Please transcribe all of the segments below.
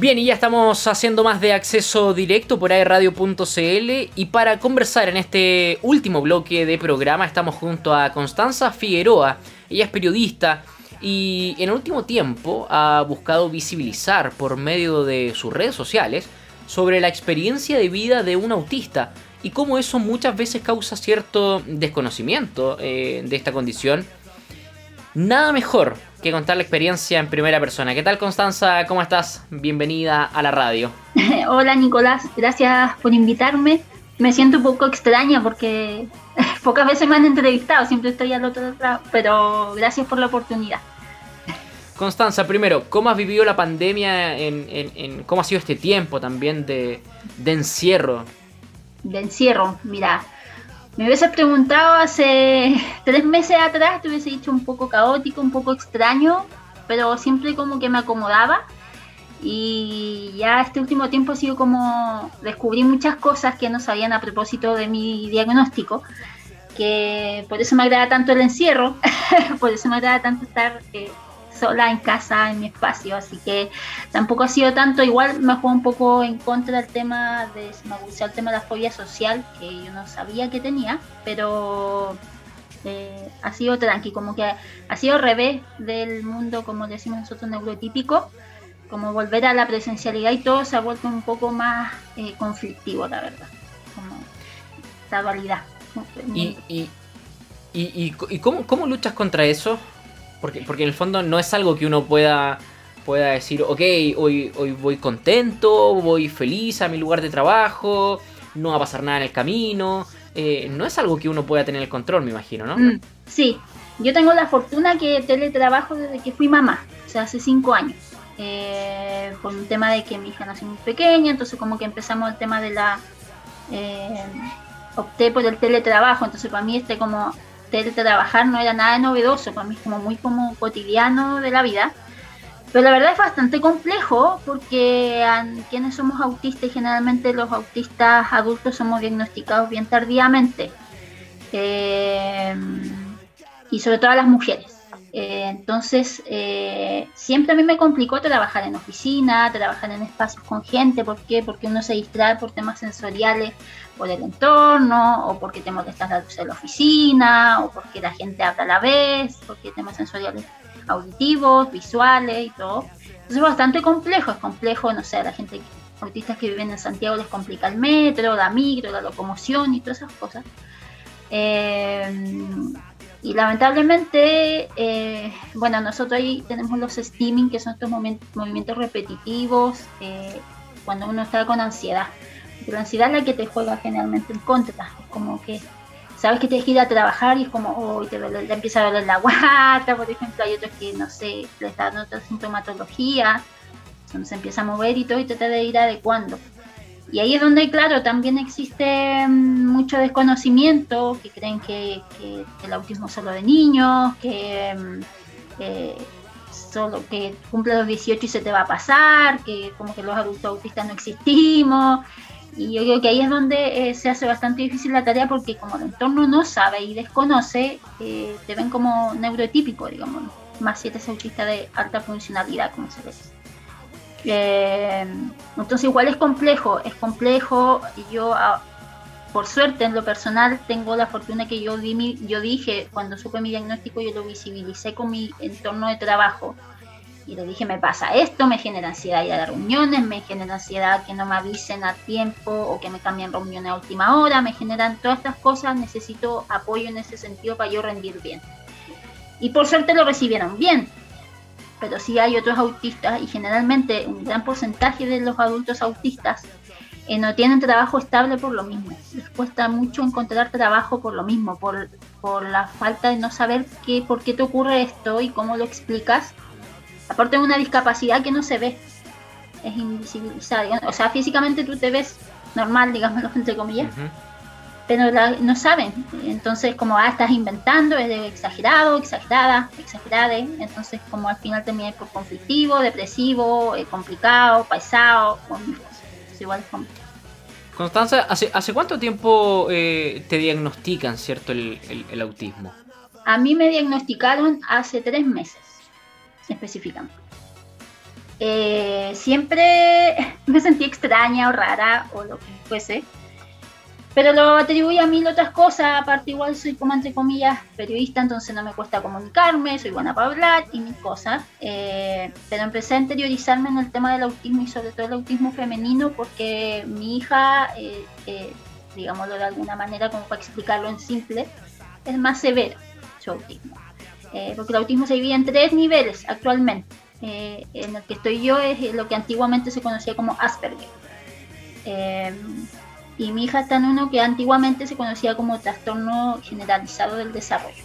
Bien, y ya estamos haciendo más de acceso directo por airradio.cl y para conversar en este último bloque de programa estamos junto a Constanza Figueroa. Ella es periodista y en el último tiempo ha buscado visibilizar por medio de sus redes sociales sobre la experiencia de vida de un autista y cómo eso muchas veces causa cierto desconocimiento eh, de esta condición. Nada mejor que contar la experiencia en primera persona. ¿Qué tal Constanza? ¿Cómo estás? Bienvenida a la radio. Hola Nicolás, gracias por invitarme. Me siento un poco extraña porque pocas veces me han entrevistado, siempre estoy al otro lado, pero gracias por la oportunidad. Constanza, primero, ¿cómo has vivido la pandemia? En, ¿Cómo ha sido este tiempo también de, encierro? De encierro, mira, me hubiese preguntado hace tres meses atrás, te hubiese dicho un poco caótico, un poco extraño, pero siempre como que me acomodaba. Y ya este último tiempo ha sido como descubrí muchas cosas que no sabían a propósito de mi diagnóstico, que por eso me agrada tanto el encierro, por eso me agrada tanto estar eh, sola en casa, en mi espacio, así que tampoco ha sido tanto, igual me jugó un poco en contra del tema de, me gustó el tema de la fobia social, que yo no sabía que tenía, pero eh, ha sido tranqui, como que ha sido revés del mundo, como decimos nosotros, neurotípico, como volver a la presencialidad y todo se ha vuelto un poco más eh, conflictivo, la verdad, como esta dualidad. ¿Y, y, y, y cómo, cómo luchas contra eso? Porque, porque en el fondo no es algo que uno pueda, pueda decir, ok, hoy, hoy voy contento, voy feliz a mi lugar de trabajo, no va a pasar nada en el camino. Eh, no es algo que uno pueda tener el control, me imagino, ¿no? Mm, sí, yo tengo la fortuna que teletrabajo desde que fui mamá, o sea, hace cinco años. Eh, por un tema de que mi hija nació muy pequeña, entonces como que empezamos el tema de la... Eh, opté por el teletrabajo, entonces para mí este como trabajar no era nada novedoso, para mí es como muy como cotidiano de la vida. Pero la verdad es bastante complejo porque quienes somos autistas y generalmente los autistas adultos somos diagnosticados bien tardíamente. Eh, y sobre todo a las mujeres. Eh, entonces, eh, siempre a mí me complicó trabajar en oficina, trabajar en espacios con gente. ¿Por qué? Porque uno se distrae por temas sensoriales, por el entorno, o porque te molestas la luz de la oficina, o porque la gente habla a la vez, porque temas sensoriales auditivos, visuales y todo. Entonces es bastante complejo, es complejo, no sé, la gente autistas que viven en Santiago les complica el metro, la micro, la locomoción y todas esas cosas. Eh, y lamentablemente, eh, bueno, nosotros ahí tenemos los steaming, que son estos movimientos repetitivos eh, cuando uno está con ansiedad. la ansiedad es la que te juega generalmente en contra. Es como que sabes que tienes que ir a trabajar y es como, oh, te, empieza a doler la guata, por ejemplo. Hay otros que, no sé, les dan otra sintomatología, se empieza a mover y todo y trata de ir adecuando. Y ahí es donde, claro, también existe mm, mucho desconocimiento, que creen que, el autismo es solo de niños, que mm, eh, solo que cumple los 18 y se te va a pasar, que como que los adultos autistas no existimos. Y yo creo que ahí es donde eh, se hace bastante difícil la tarea porque como el entorno no sabe y desconoce, eh, te ven como neurotípico, digamos, más si eres autista de alta funcionalidad, como se dice. Entonces igual es complejo, es complejo. Yo, ah, por suerte, en lo personal, tengo la fortuna que yo, di yo dije, cuando supe mi diagnóstico, yo lo visibilicé con mi entorno de trabajo. Y le dije, me pasa esto, me genera ansiedad ir a reuniones, me genera ansiedad que no me avisen a tiempo o que me cambien reuniones a última hora, me generan todas estas cosas, necesito apoyo en ese sentido para yo rendir bien. Y por suerte lo recibieron bien pero sí hay otros autistas y generalmente un gran porcentaje de los adultos autistas eh, no tienen trabajo estable por lo mismo. Les cuesta mucho encontrar trabajo por lo mismo, por, por la falta de no saber qué, por qué te ocurre esto y cómo lo explicas. Aparte de una discapacidad que no se ve, es invisibilizada. O sea, físicamente tú te ves normal, digamos, entre comillas pero no saben. Entonces, como, ah, estás inventando, es de exagerado, exagerada, exagerada. Entonces, como al final termina por conflictivo, depresivo, eh, complicado, paisado, es igual Constanza, ¿hace, ¿hace cuánto tiempo eh, te diagnostican, cierto, el, el, autismo? A mí me diagnosticaron hace tres meses, específicamente. eh, siempre me sentí extraña o rara o lo que fuese. Pero lo atribuí a mil otras cosas, aparte igual soy como entre comillas periodista, entonces no me cuesta comunicarme, soy buena para hablar y mil cosas. Eh, pero empecé a interiorizarme en el tema del autismo y sobre todo el autismo femenino porque mi hija, eh, eh, digámoslo de alguna manera, como para explicarlo en simple, es más severo su autismo. porque el autismo se divide en tres niveles actualmente. en el que estoy yo es lo que antiguamente se conocía como Asperger y mi hija está en uno que antiguamente se conocía como trastorno generalizado del desarrollo,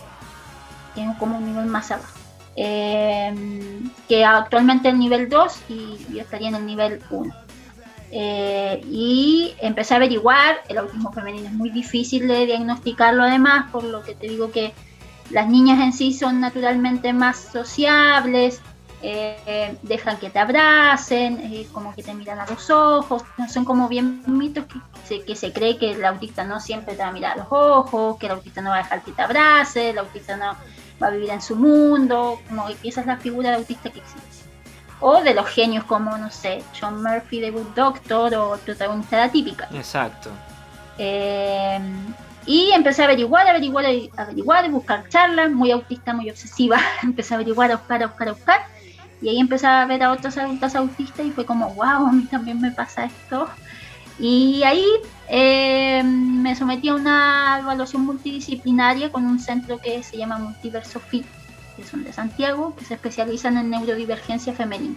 que es como un nivel más abajo. Em, que actualmente es el nivel 2 y yo estaría en el nivel 1. Eh, y empecé a averiguar, el autismo femenino es muy difícil de diagnosticarlo además, por lo que te digo que las niñas en sí son naturalmente más sociables, eh, dejan que te abracen, eh, como que te miran a los ojos, son como bien mitos que se, que se cree que el autista no siempre te va a mirar a los ojos, que el autista no va a dejar que te abrace, el autista no va a vivir en su mundo, como que esa es la figura de autista que existe. O de los genios como, no sé, John Murphy de Good Doctor o protagonista de la típica. Exacto. Eh, y empecé a averiguar, averiguar, averiguar, buscar charlas, muy autista, muy obsesiva. empecé a averiguar, a buscar, a buscar, a buscar y ahí empecé a ver a otros adultos autistas y fue como, wow, a mí también me pasa esto. Y ahí eh, me sometí a una evaluación multidisciplinaria con un centro que se llama Multiverso FIT, que son de Santiago, que se especializan en neurodivergencia femenina.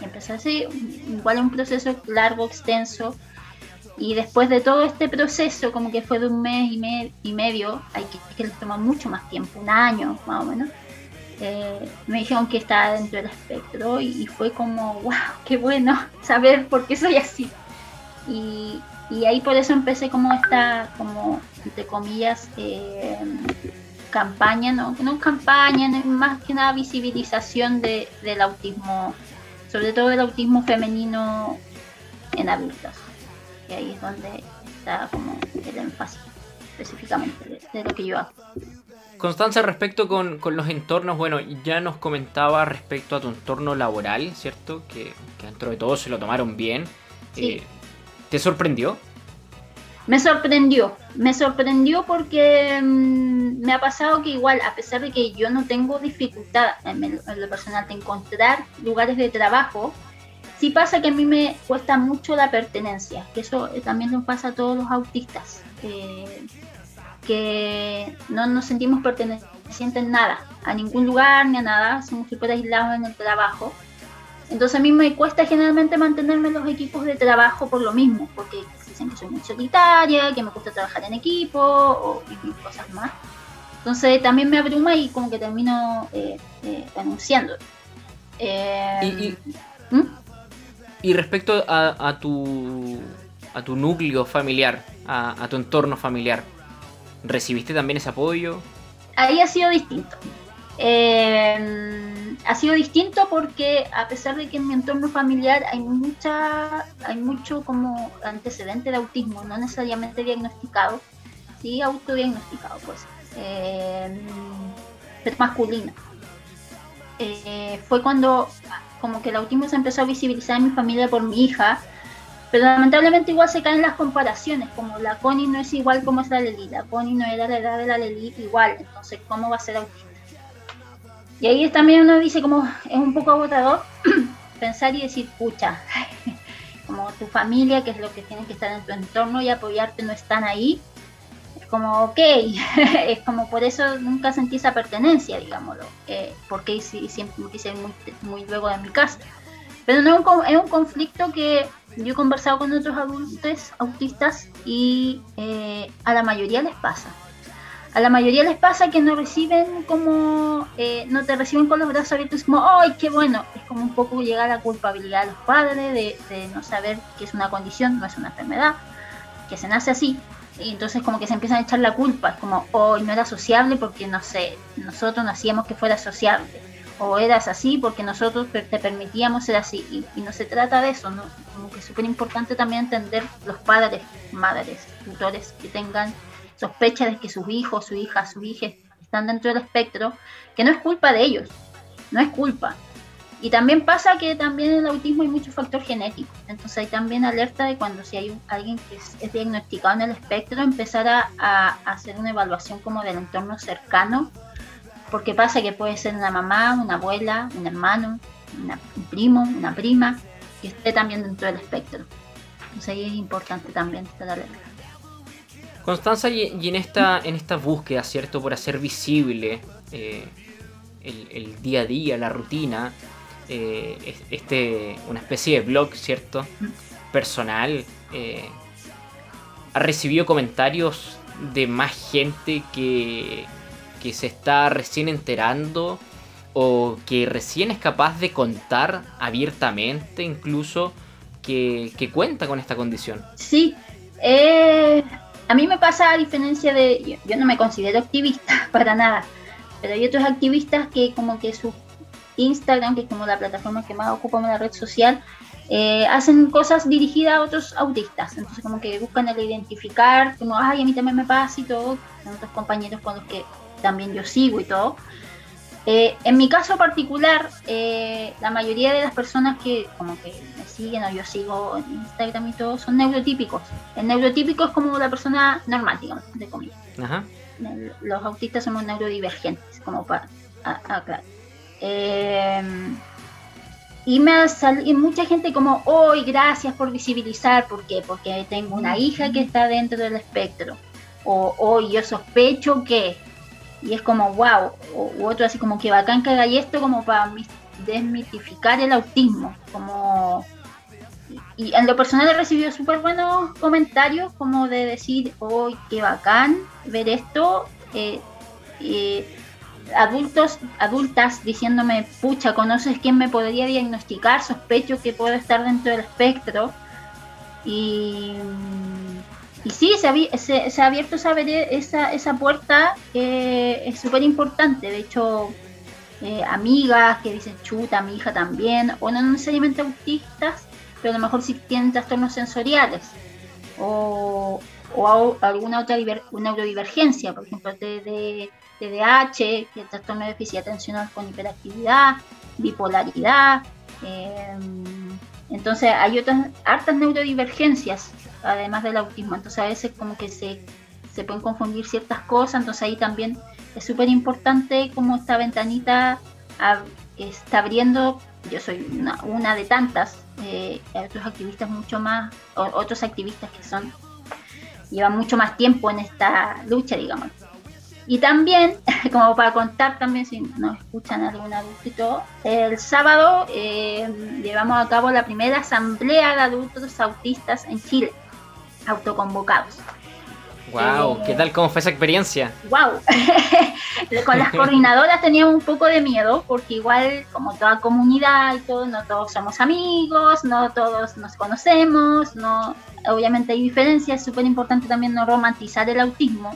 Y empecé así, igual un proceso largo, extenso. Y después de todo este proceso, como que fue de un mes y, medio, hay que, que toma mucho más tiempo, un año más o menos eh, me dijeron que estaba dentro del espectro y, fue como, wow, qué bueno saber por qué soy así. Y, ahí por eso empecé como esta, como, entre comillas, eh, campaña, no, no campaña, más que nada visibilización de, del autismo, sobre todo del autismo femenino en adultos. Y ahí es donde está como el énfasis específicamente de lo que yo hago. Constanza, respecto con, los entornos, bueno, ya nos comentaba respecto a tu entorno laboral, ¿cierto? Que, dentro de todo se lo tomaron bien. Eh, ¿Te sorprendió? Me sorprendió, me sorprendió porque mm, me ha pasado que igual, a pesar de que yo no tengo dificultad en, lo personal de encontrar lugares de trabajo, sí pasa que a mí me cuesta mucho la pertenencia, que eso también nos pasa a todos los autistas. Eh, que no nos sentimos pertenecientes en nada, a ningún lugar ni a nada, somos súper aislados en el trabajo. Entonces a mí me cuesta generalmente mantenerme en los equipos de trabajo por lo mismo, porque dicen que soy muy solitaria, que me gusta trabajar en equipo o y cosas más. Entonces también me abruma y como que termino eh, eh renunciando. Eh, y, ¿Mm? y, respecto a, tu, a tu núcleo familiar, a tu entorno familiar, ¿Recibiste también ese apoyo? Ahí ha sido distinto. Eh, ha sido distinto porque a pesar de que en mi entorno familiar hay mucha, hay mucho como antecedente de autismo, no necesariamente diagnosticado, sí autodiagnosticado, pues, eh, pero masculino. Eh, fue cuando como que el autismo se empezó a visibilizar en mi familia por mi hija, pero lamentablemente igual se caen las comparaciones, como la Connie no es igual como es la Leli, la Connie no era la edad de la Leli igual, entonces ¿cómo va a ser autista? Y ahí también uno dice como es un poco agotador pensar y decir, pucha, como tu familia, que es lo que tiene que estar en tu entorno y apoyarte, no están ahí. Es como, ok, es como por eso nunca sentí esa pertenencia, digámoslo, eh, porque siempre quise muy, muy luego de mi casa. Pero no es un conflicto que yo he conversado con otros adultos autistas y eh, a la mayoría les pasa. A la mayoría les pasa que no reciben como, eh, no te reciben con los brazos abiertos como, ¡ay, qué bueno! Es como un poco llegar a la culpabilidad de los padres de, no saber que es una condición, no es una enfermedad, que se nace así. Y entonces como que se empiezan a echar la culpa, es como, hoy no era sociable porque, no sé, nosotros no hacíamos que fuera sociable o eras así porque nosotros te permitíamos ser así. Y, no se trata de eso, ¿no? Como que es súper importante también entender los padres, madres, tutores que tengan sospecha de que sus hijos, su hija, su hija están dentro del espectro, que no es culpa de ellos, no es culpa. Y también pasa que también en el autismo hay mucho factor genético. Entonces hay también alerta de cuando si hay alguien que es, diagnosticado en el espectro, empezar a, hacer una evaluación como del entorno cercano. Porque pasa que puede ser una mamá, una abuela, un hermano, un primo, una prima, que esté también dentro del espectro. Entonces ahí es importante también estar alerta. Constanza, y, en, esta, en esta búsqueda, ¿cierto? Por hacer visible eh, el, día a día, la rutina, eh, este, una especie de blog, ¿cierto? Personal. Eh, ha recibido comentarios de más gente que, que se está recién enterando o que recién es capaz de contar abiertamente incluso que, cuenta con esta condición. Sí, eh, a mí me pasa a diferencia de, yo, no me considero activista para nada, pero hay otros activistas que como que su Instagram, que es como la plataforma que más ocupa en la red social, eh, hacen cosas dirigidas a otros autistas. Entonces como que buscan el identificar, como, ay, a mí también me pasa y todo, son otros compañeros con los que también yo sigo y todo. Eh, en mi caso particular, eh, la mayoría de las personas que como que me siguen o yo sigo en Instagram y todo son neurotípicos. El neurotípico es como la persona normal, digamos, de comillas. Los autistas somos neurodivergentes, como para aclarar. Eh, y me y mucha gente como, hoy gracias por visibilizar, ¿por qué? Porque tengo una hija que está dentro del espectro. O hoy yo sospecho que y es como, wow, u otro así como que bacán que haga esto como para desmitificar el autismo, como... Y, en lo personal he recibido súper buenos comentarios como de decir, hoy qué bacán ver esto, eh, adultos, adultas diciéndome, pucha, ¿conoces quién me podría diagnosticar? Sospecho que puedo estar dentro del espectro. Y y sí, se, se, ha abierto esa, esa, esa puerta es súper importante. De hecho, eh, amigas que dicen, chuta, mi hija también, o no necesariamente autistas, pero a lo mejor sí tienen trastornos sensoriales. O, o alguna otra neurodivergencia, por ejemplo, TDAH, que es trastorno de déficit atencional con hiperactividad, bipolaridad. Eh, entonces hay otras hartas neurodivergencias además del autismo. Entonces a veces como que se, se pueden confundir ciertas cosas, entonces ahí también es súper importante como esta ventanita está abriendo, yo soy una, de tantas, eh, otros activistas mucho más, otros activistas que son, llevan mucho más tiempo en esta lucha, digamos. Y también, como para contar también, si nos escuchan algún adulto el sábado eh, llevamos a cabo la primera asamblea de adultos autistas en Chile autoconvocados. Wow, ¿qué tal? ¿Cómo fue esa experiencia? Wow, con las coordinadoras teníamos un poco de miedo porque igual como toda comunidad y todo, no todos somos amigos, no todos nos conocemos, no, obviamente hay diferencias, es súper importante también no romantizar el autismo,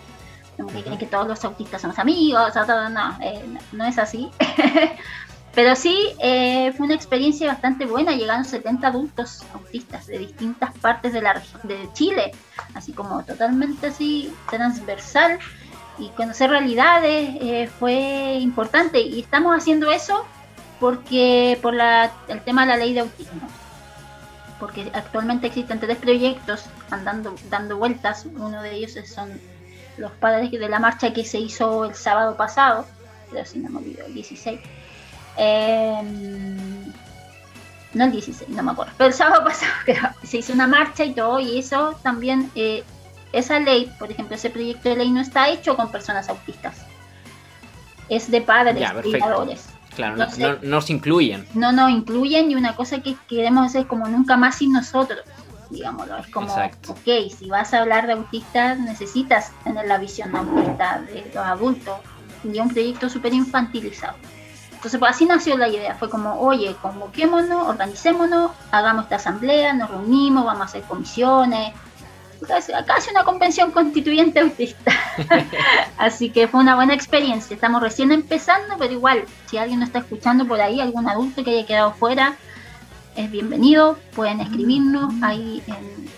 como que creen que todos los autistas somos amigos, o todo, no, eh, no es así. Pero sí, eh, fue una experiencia bastante buena. Llegaron 70 adultos autistas de distintas partes de, la, de Chile, así como totalmente así transversal. Y conocer realidades eh, fue importante. Y estamos haciendo eso porque por la, el tema de la ley de autismo. Porque actualmente existen tres proyectos andando, dando vueltas. Uno de ellos son los padres de la marcha que se hizo el sábado pasado, pero si no me olvido, el 16 Em, no el 16, no me acuerdo, pero el sábado pasado se hizo una marcha y todo, y eso también, eh, esa ley, por ejemplo, ese proyecto de ley no está hecho con personas autistas, es de padres, cuidadores. Claro, no, no, se incluyen. No, no, incluyen y una cosa que queremos hacer es como nunca más sin nosotros, digámoslo. Es como, ok, si vas a hablar de autistas, necesitas tener la visión autista de los adultos y un proyecto súper infantilizado. Entonces, pues así nació la idea. Fue como, oye, convoquémonos, organicémonos, hagamos esta asamblea, nos reunimos, vamos a hacer comisiones. Casi, una convención constituyente autista. así que fue una buena experiencia. Estamos recién empezando, pero igual, si alguien nos está escuchando por ahí, algún adulto que haya quedado fuera, es bienvenido. Pueden escribirnos ahí en,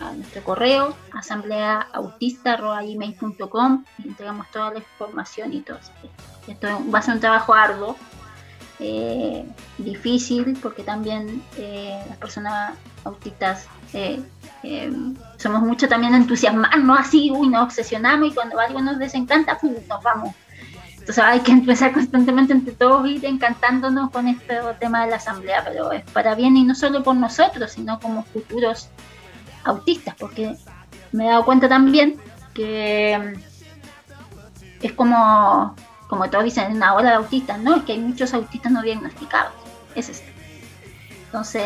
a, nuestro correo, asambleaautista.com entregamos toda la información y todo. Esto va a ser un trabajo arduo. eh, difícil porque también eh, las personas autistas eh, somos mucho también entusiasmarnos así, uy, nos obsesionamos y cuando algo nos desencanta, nos vamos. Entonces hay que empezar constantemente entre todos ir encantándonos con este tema de la asamblea, pero es para bien y no solo por nosotros, sino como futuros autistas, porque me he dado cuenta también que es como como todos dicen, en una ola de autistas, no, es que hay muchos autistas no diagnosticados, es eso. Entonces,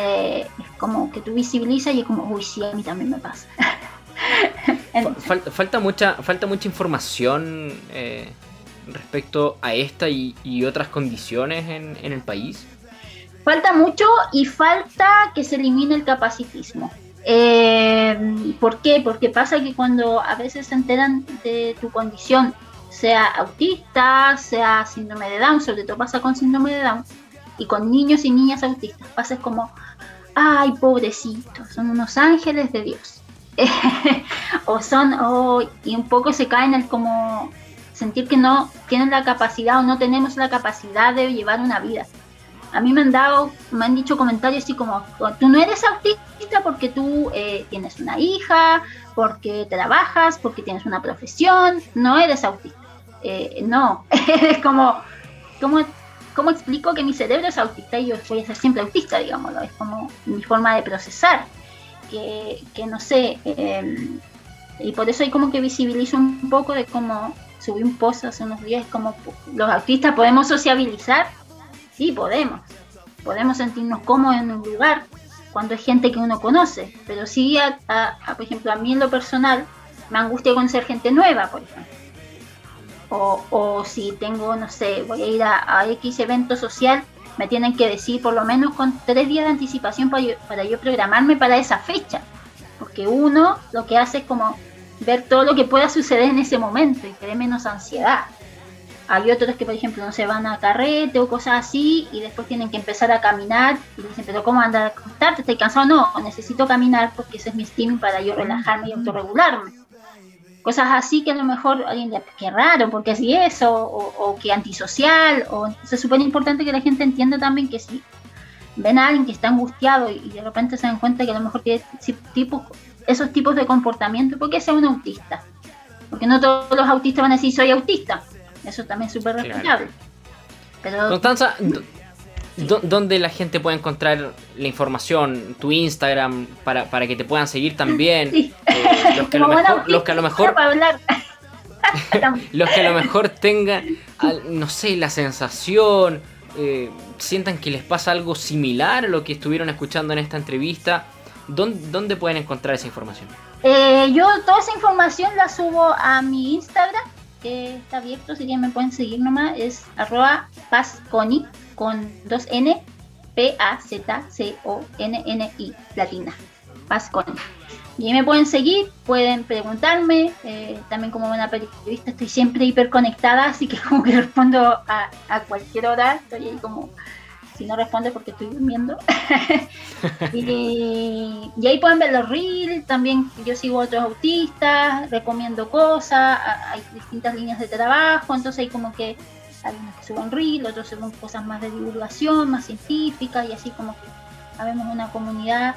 es como que tú visibilizas y es como, uy, sí, a mí también me pasa. falta, mucha, falta mucha información eh, respecto a esta y, otras condiciones en, el país. Falta mucho y falta que se elimine el capacitismo. Eh, ¿Por qué? Porque pasa que cuando a veces se enteran de tu condición sea autista, sea síndrome de Down, sobre todo pasa con síndrome de Down, y con niños y niñas autistas, pasa como, ay, pobrecitos, son unos ángeles de Dios. o son, oh, y un poco se caen el como sentir que no tienen la capacidad o no tenemos la capacidad de llevar una vida. A mí me han dado, me han dicho comentarios así como, tú no eres autista porque tú eh, tienes una hija, porque trabajas, porque tienes una profesión, no eres autista. Eh, no, es como, como, ¿cómo explico que mi cerebro es autista y yo voy a ser siempre autista, digámoslo? Es como mi forma de procesar, que, no sé, em, y por eso hay como que visibilizo un poco de cómo subí un post hace unos días, como los autistas podemos sociabilizar, sí, podemos, podemos sentirnos cómodos en un lugar cuando hay gente que uno conoce, pero sí, por ejemplo, a mí en lo personal, me angustia conocer gente nueva, por ejemplo o, si tengo, no sé, voy a ir a, X evento social, me tienen que decir por lo menos con tres días de anticipación para yo, para yo programarme para esa fecha. Porque uno lo que hace es como ver todo lo que pueda suceder en ese momento y tener menos ansiedad. Hay otros que, por ejemplo, no se van a carrete o cosas así y después tienen que empezar a caminar y dicen, pero ¿cómo andar a acostarte? ¿Estoy cansado? No, necesito caminar porque ese es mi estímulo para yo relajarme y autorregularme cosas así que a lo mejor alguien dice, qué raro, porque así es, o, o, que antisocial, o es súper importante que la gente entienda también que si ven a alguien que está angustiado y de repente se dan cuenta que a lo mejor tiene tipos, esos tipos de comportamiento, porque sea un autista. Porque no todos los autistas van a decir soy autista. Eso también es súper respetable. Pero, Constanza, ¿Dónde la gente puede encontrar la información? Tu Instagram, para, para que te puedan seguir también. Eh, los, que los, que a lo mejor. los que a lo mejor tengan, no sé, la sensación, eh, sientan que les pasa algo similar a lo que estuvieron escuchando en esta entrevista. ¿Dónde, pueden encontrar esa información? Eh, yo toda esa información la subo a mi Instagram, está abierto, si que me pueden seguir nomás, es arroba pasconi con dos N, P-A-Z-C-O-N-N-I, latina, Pasconi. Y me pueden seguir, pueden preguntarme, eh, también como buena periodista estoy siempre hiperconectada, así que como que respondo a, a cualquier hora, estoy ahí como, si no responde porque estoy durmiendo. y, y, ahí pueden ver los reels, también yo sigo a otros autistas, recomiendo cosas, hay distintas líneas de trabajo, entonces hay como que algunos que suben reel, otros suben cosas más de divulgación, más científicas y así como que habemos una comunidad,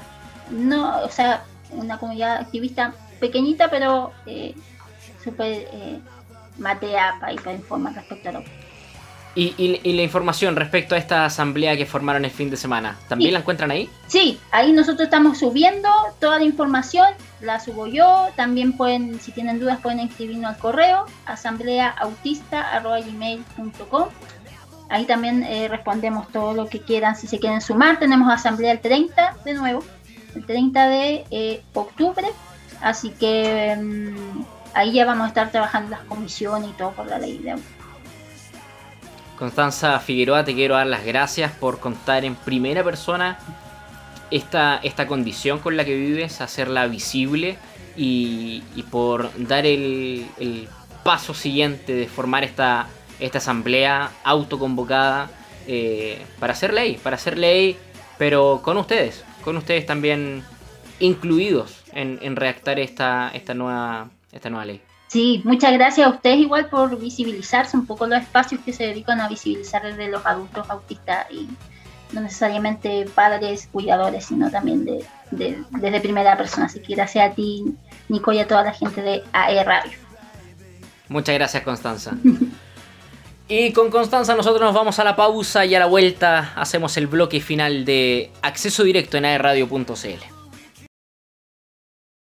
no, o sea, una comunidad activista pequeñita, pero eh, súper eh, matea para, informar respecto a lo ¿Y, y, la información respecto a esta asamblea que formaron el fin de semana, ¿también la encuentran ahí? Sí, ahí nosotros estamos subiendo toda la información, la subo yo, también pueden, si tienen dudas, pueden escribirnos al correo, asambleaautista.gmail.com Ahí también eh, respondemos todo lo que quieran, si se quieren sumar, tenemos asamblea el 30 de nuevo, el 30 de eh, octubre, así que mm, ahí ya vamos a estar trabajando las comisiones y todo por la ley de Constanza Figueroa, te quiero dar las gracias por contar en primera persona esta, esta condición con la que vives, hacerla visible y, por dar el, paso siguiente de formar esta, esta asamblea autoconvocada eh, para hacer ley, para hacer ley, pero con ustedes, con ustedes también incluidos en, en redactar esta, esta, nueva, esta nueva ley. Sí, muchas gracias a ustedes igual por visibilizarse un poco los espacios que se dedican a visibilizar desde los adultos autistas y no necesariamente padres, cuidadores, sino también de, desde primera persona. Así que gracias a ti, Nico, y a toda la gente de AE Radio. Muchas gracias, Constanza. y con Constanza nosotros nos vamos a la pausa y a la vuelta hacemos el bloque final de acceso directo en aerradio.cl.